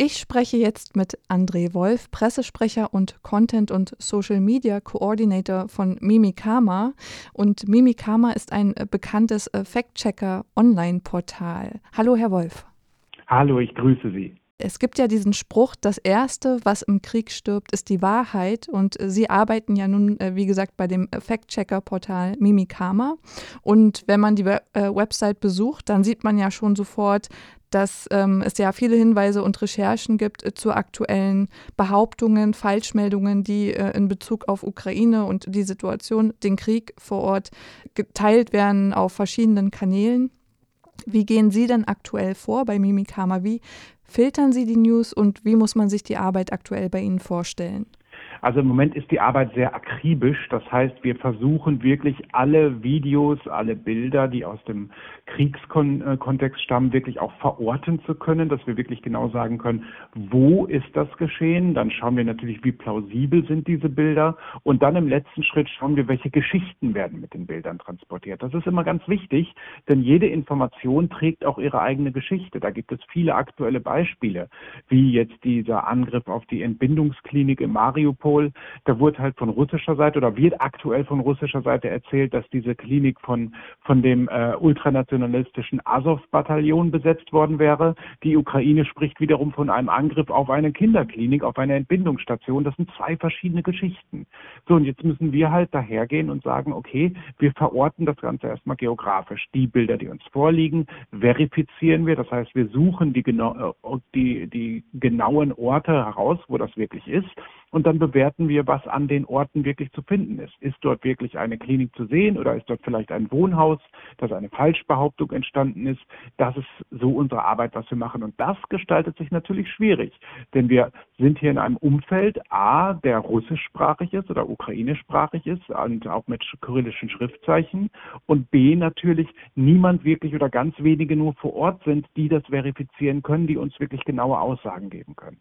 Ich spreche jetzt mit André Wolf, Pressesprecher und Content- und Social Media Coordinator von Mimikama. Und Mimikama ist ein äh, bekanntes äh, Fact-Checker-Online-Portal. Hallo, Herr Wolf. Hallo, ich grüße Sie. Es gibt ja diesen Spruch, das Erste, was im Krieg stirbt, ist die Wahrheit. Und äh, Sie arbeiten ja nun, wie gesagt, bei dem Fact-Checker-Portal Mimikama. Und wenn man die Website besucht, dann sieht man ja schon sofort, dass ähm, es ja viele Hinweise und Recherchen gibt äh, zu aktuellen Behauptungen, Falschmeldungen, die äh, in Bezug auf Ukraine und die Situation, den Krieg vor Ort geteilt werden auf verschiedenen Kanälen. Wie gehen Sie denn aktuell vor bei Mimikama? Wie filtern Sie die News und wie muss man sich die Arbeit aktuell bei Ihnen vorstellen? Also im Moment ist die Arbeit sehr akribisch. Das heißt, wir versuchen wirklich alle Videos, alle Bilder, die aus dem Kriegskontext stammen, wirklich auch verorten zu können, dass wir wirklich genau sagen können, wo ist das geschehen. Dann schauen wir natürlich, wie plausibel sind diese Bilder. Und dann im letzten Schritt schauen wir, welche Geschichten werden mit den Bildern transportiert. Das ist immer ganz wichtig, denn jede Information trägt auch ihre eigene Geschichte. Da gibt es viele aktuelle Beispiele, wie jetzt dieser Angriff auf die Entbindungsklinik in Mariupol. Da wurde halt von russischer Seite oder wird aktuell von russischer Seite erzählt, dass diese Klinik von, von dem äh, ultranationalistischen Azov-Bataillon besetzt worden wäre. Die Ukraine spricht wiederum von einem Angriff auf eine Kinderklinik, auf eine Entbindungsstation. Das sind zwei verschiedene Geschichten. So, und jetzt müssen wir halt dahergehen und sagen, okay, wir verorten das Ganze erstmal geografisch. Die Bilder, die uns vorliegen, verifizieren wir. Das heißt, wir suchen die, genau, die, die genauen Orte heraus, wo das wirklich ist und dann bewerten wir, was an den Orten wirklich zu finden ist. Ist dort wirklich eine Klinik zu sehen oder ist dort vielleicht ein Wohnhaus, dass eine Falschbehauptung entstanden ist? Das ist so unsere Arbeit, was wir machen. Und das gestaltet sich natürlich schwierig, denn wir sind hier in einem Umfeld, A, der russischsprachig ist oder ukrainischsprachig ist und auch mit kyrillischen Schriftzeichen und B, natürlich niemand wirklich oder ganz wenige nur vor Ort sind, die das verifizieren können, die uns wirklich genaue Aussagen geben können.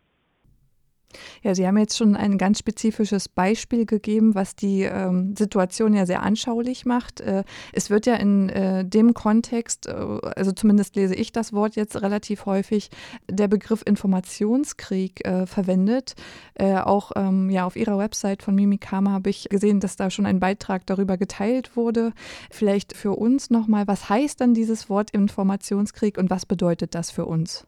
Ja, Sie haben jetzt schon ein ganz spezifisches Beispiel gegeben, was die ähm, Situation ja sehr anschaulich macht. Äh, es wird ja in äh, dem Kontext, äh, also zumindest lese ich das Wort jetzt relativ häufig, der Begriff Informationskrieg äh, verwendet. Äh, auch ähm, ja, auf Ihrer Website von Mimikama habe ich gesehen, dass da schon ein Beitrag darüber geteilt wurde. Vielleicht für uns nochmal, was heißt dann dieses Wort Informationskrieg und was bedeutet das für uns?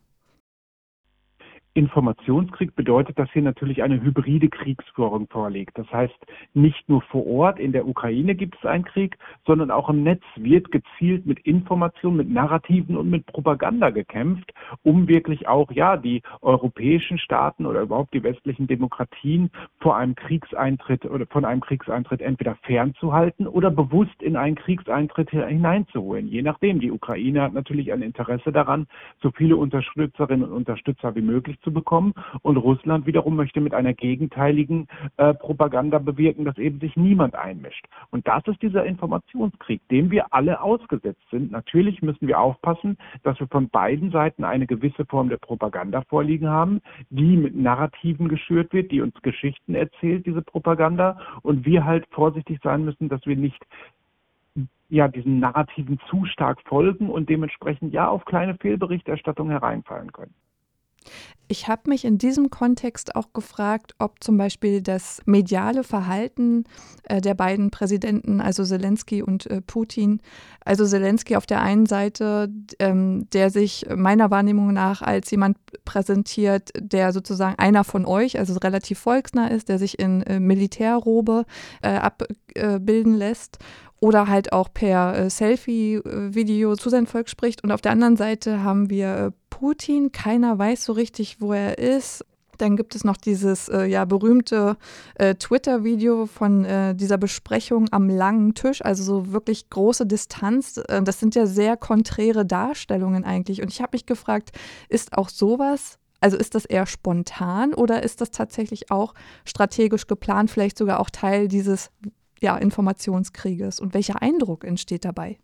Informationskrieg bedeutet, dass hier natürlich eine hybride Kriegsführung vorliegt. Das heißt, nicht nur vor Ort in der Ukraine gibt es einen Krieg, sondern auch im Netz wird gezielt mit Informationen, mit Narrativen und mit Propaganda gekämpft, um wirklich auch, ja, die europäischen Staaten oder überhaupt die westlichen Demokratien vor einem Kriegseintritt oder von einem Kriegseintritt entweder fernzuhalten oder bewusst in einen Kriegseintritt hineinzuholen. Je nachdem. Die Ukraine hat natürlich ein Interesse daran, so viele Unterstützerinnen und Unterstützer wie möglich zu bekommen. Und Russland wiederum möchte mit einer gegenteiligen äh, Propaganda bewirken, dass eben sich niemand einmischt. Und das ist dieser Informationskrieg, dem wir alle ausgesetzt sind. Natürlich müssen wir aufpassen, dass wir von beiden Seiten eine gewisse Form der Propaganda vorliegen haben, die mit Narrativen geschürt wird, die uns Geschichten erzählt, diese Propaganda. Und wir halt vorsichtig sein müssen, dass wir nicht ja, diesen Narrativen zu stark folgen und dementsprechend ja auf kleine Fehlberichterstattung hereinfallen können. Ich habe mich in diesem Kontext auch gefragt, ob zum Beispiel das mediale Verhalten äh, der beiden Präsidenten, also Zelensky und äh, Putin, also Zelensky auf der einen Seite, ähm, der sich meiner Wahrnehmung nach als jemand präsentiert, der sozusagen einer von euch, also relativ volksnah ist, der sich in äh, Militärrobe abbilden lässt oder halt auch per äh, Selfie-Video zu seinem Volk spricht. Und auf der anderen Seite haben wir äh, Putin, keiner weiß so richtig, wo er ist. Dann gibt es noch dieses äh, ja berühmte äh, Twitter-Video von äh, dieser Besprechung am langen Tisch, also so wirklich große Distanz. Äh, das sind ja sehr konträre Darstellungen eigentlich. Und ich habe mich gefragt, ist auch sowas, also ist das eher spontan oder ist das tatsächlich auch strategisch geplant, vielleicht sogar auch Teil dieses ja, Informationskrieges und welcher Eindruck entsteht dabei?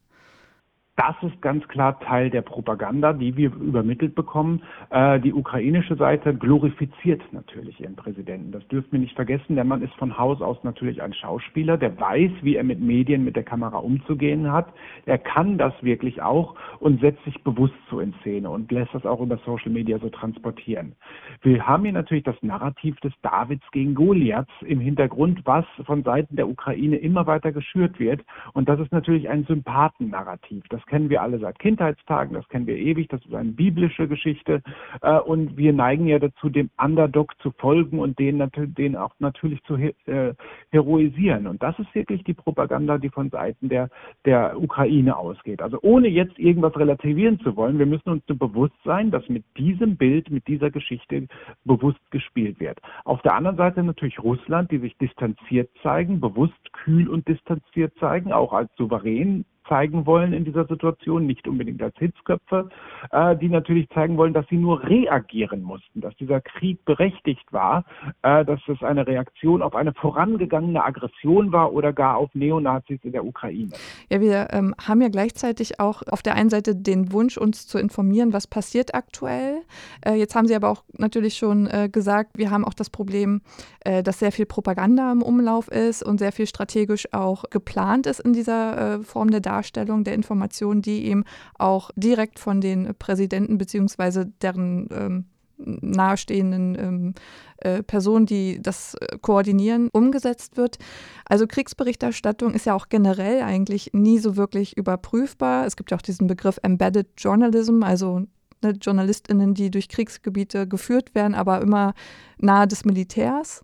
Das ist ganz klar Teil der Propaganda, die wir übermittelt bekommen. Äh, die ukrainische Seite glorifiziert natürlich ihren Präsidenten. Das dürfen wir nicht vergessen. Der Mann ist von Haus aus natürlich ein Schauspieler, der weiß, wie er mit Medien, mit der Kamera umzugehen hat. Er kann das wirklich auch und setzt sich bewusst so in Szene und lässt das auch über Social Media so transportieren. Wir haben hier natürlich das Narrativ des Davids gegen Goliaths im Hintergrund, was von Seiten der Ukraine immer weiter geschürt wird. Und das ist natürlich ein Sympathennarrativ. Das kennen wir alle seit Kindheitstagen, das kennen wir ewig, das ist eine biblische Geschichte. Äh, und wir neigen ja dazu, dem Underdog zu folgen und den, den auch natürlich zu äh, heroisieren. Und das ist wirklich die Propaganda, die von Seiten der, der Ukraine ausgeht. Also ohne jetzt irgendwas relativieren zu wollen, wir müssen uns bewusst sein, dass mit diesem Bild, mit dieser Geschichte bewusst gespielt wird. Auf der anderen Seite natürlich Russland, die sich distanziert zeigen, bewusst kühl und distanziert zeigen, auch als souverän zeigen wollen in dieser Situation, nicht unbedingt als Hitzköpfe, äh, die natürlich zeigen wollen, dass sie nur reagieren mussten, dass dieser Krieg berechtigt war, äh, dass es eine Reaktion auf eine vorangegangene Aggression war oder gar auf Neonazis in der Ukraine. Ja, wir ähm, haben ja gleichzeitig auch auf der einen Seite den Wunsch, uns zu informieren, was passiert aktuell. Äh, jetzt haben Sie aber auch natürlich schon äh, gesagt, wir haben auch das Problem, äh, dass sehr viel Propaganda im Umlauf ist und sehr viel strategisch auch geplant ist in dieser äh, Form der Darstellung. Darstellung der Informationen, die eben auch direkt von den Präsidenten bzw. deren ähm, nahestehenden ähm, äh, Personen, die das äh, koordinieren, umgesetzt wird. Also Kriegsberichterstattung ist ja auch generell eigentlich nie so wirklich überprüfbar. Es gibt ja auch diesen Begriff Embedded Journalism, also ne, JournalistInnen, die durch Kriegsgebiete geführt werden, aber immer nahe des Militärs.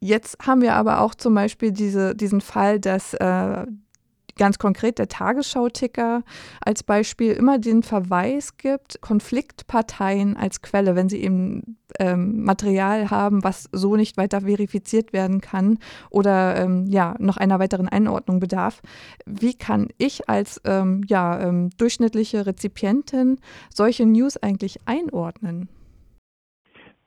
Jetzt haben wir aber auch zum Beispiel diese, diesen Fall, dass äh, ganz konkret der Tagesschau-Ticker als Beispiel immer den Verweis gibt, Konfliktparteien als Quelle, wenn sie eben ähm, Material haben, was so nicht weiter verifiziert werden kann oder ähm, ja, noch einer weiteren Einordnung bedarf. Wie kann ich als ähm, ja, ähm, durchschnittliche Rezipientin solche News eigentlich einordnen?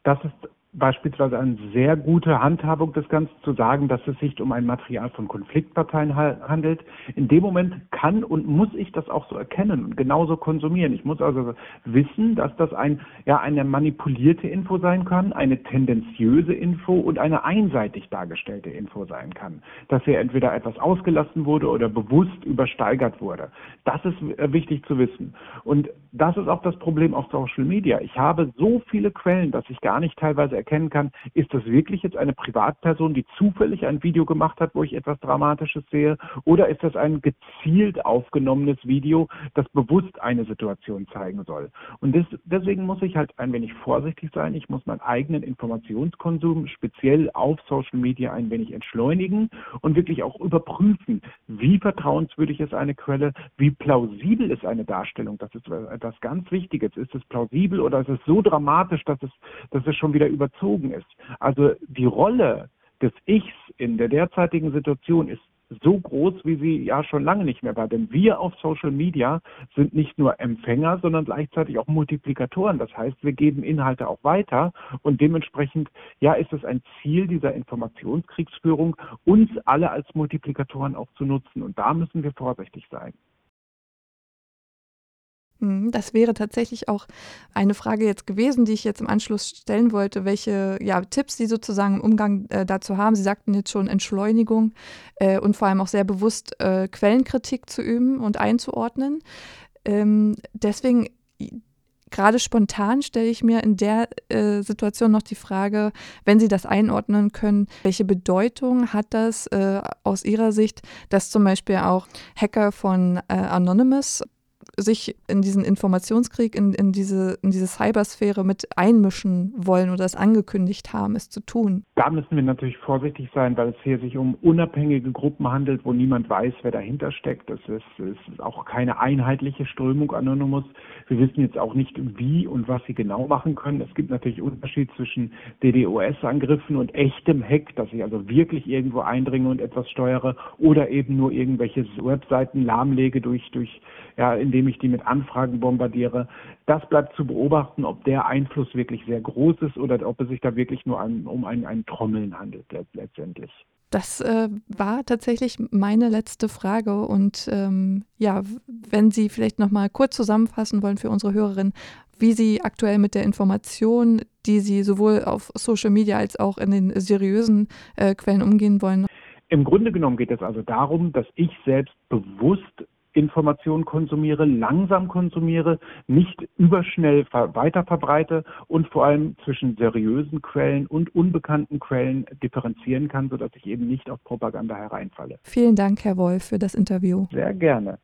Das ist beispielsweise eine sehr gute Handhabung des Ganzen zu sagen, dass es sich um ein Material von Konfliktparteien handelt. In dem Moment kann und muss ich das auch so erkennen und genauso konsumieren. Ich muss also wissen, dass das ein, ja, eine manipulierte Info sein kann, eine tendenziöse Info und eine einseitig dargestellte Info sein kann. Dass hier entweder etwas ausgelassen wurde oder bewusst übersteigert wurde. Das ist äh, wichtig zu wissen. Und das ist auch das Problem auf Social Media. Ich habe so viele Quellen, dass ich gar nicht teilweise erkennen kann, ist das wirklich jetzt eine Privatperson, die zufällig ein Video gemacht hat, wo ich etwas Dramatisches sehe, oder ist das ein gezielt aufgenommenes Video, das bewusst eine Situation zeigen soll. Und das, deswegen muss ich halt ein wenig vorsichtig sein. Ich muss meinen eigenen Informationskonsum speziell auf Social Media ein wenig entschleunigen und wirklich auch überprüfen, wie vertrauenswürdig ist eine Quelle, wie plausibel ist eine Darstellung. Das ist etwas ganz Wichtiges. Ist es plausibel oder ist es so dramatisch, dass es, dass es schon wieder über überzogen ist. Also die Rolle des Ichs in der derzeitigen Situation ist so groß, wie sie ja schon lange nicht mehr war. Denn wir auf Social Media sind nicht nur Empfänger, sondern gleichzeitig auch Multiplikatoren. Das heißt, wir geben Inhalte auch weiter und dementsprechend, ja, ist es ein Ziel dieser Informationskriegsführung, uns alle als Multiplikatoren auch zu nutzen. Und da müssen wir vorsichtig sein. Mhm, das wäre tatsächlich auch eine Frage jetzt gewesen, die ich jetzt im Anschluss stellen wollte, welche ja, Tipps Sie sozusagen im Umgang äh, dazu haben. Sie sagten jetzt schon Entschleunigung äh, und vor allem auch sehr bewusst äh, Quellenkritik zu üben und einzuordnen. Ähm, deswegen gerade spontan stelle ich mir in der äh, Situation noch die Frage, wenn Sie das einordnen können, welche Bedeutung hat das äh, aus Ihrer Sicht, dass zum Beispiel auch Hacker von äh, Anonymous sich in diesen Informationskrieg, in, in, diese, in diese Cybersphäre mit einmischen wollen oder es angekündigt haben, es zu tun. Da müssen wir natürlich vorsichtig sein, weil es hier sich um unabhängige Gruppen handelt, wo niemand weiß, wer dahinter steckt. Es ist, ist auch keine einheitliche Strömung Anonymous. Wir wissen jetzt auch nicht, wie und was sie genau machen können. Es gibt natürlich Unterschied zwischen DDoS-Angriffen und echtem Hack, dass ich also wirklich irgendwo eindringe und etwas steuere oder eben nur irgendwelche Webseiten lahmlege durch, durch ja, indem ich die mit Anfragen bombardiere. Das bleibt zu beobachten, ob der Einfluss wirklich sehr groß ist oder ob es sich da wirklich nur an, um ein, ein Trommeln handelt letztendlich. Das äh, war tatsächlich meine letzte Frage. Und ähm, ja, wenn Sie vielleicht noch mal kurz zusammenfassen wollen für unsere Hörerinnen, wie Sie aktuell mit der Information, die Sie sowohl auf Social Media als auch in den seriösen äh, Quellen umgehen wollen. Im Grunde genommen geht es also darum, dass ich selbst bewusst Informationen konsumiere, langsam konsumiere, nicht überschnell weiter verbreite und vor allem zwischen seriösen Quellen und unbekannten Quellen differenzieren kann, sodass ich eben nicht auf Propaganda hereinfalle. Vielen Dank, Herr Wolf, für das Interview. Sehr gerne.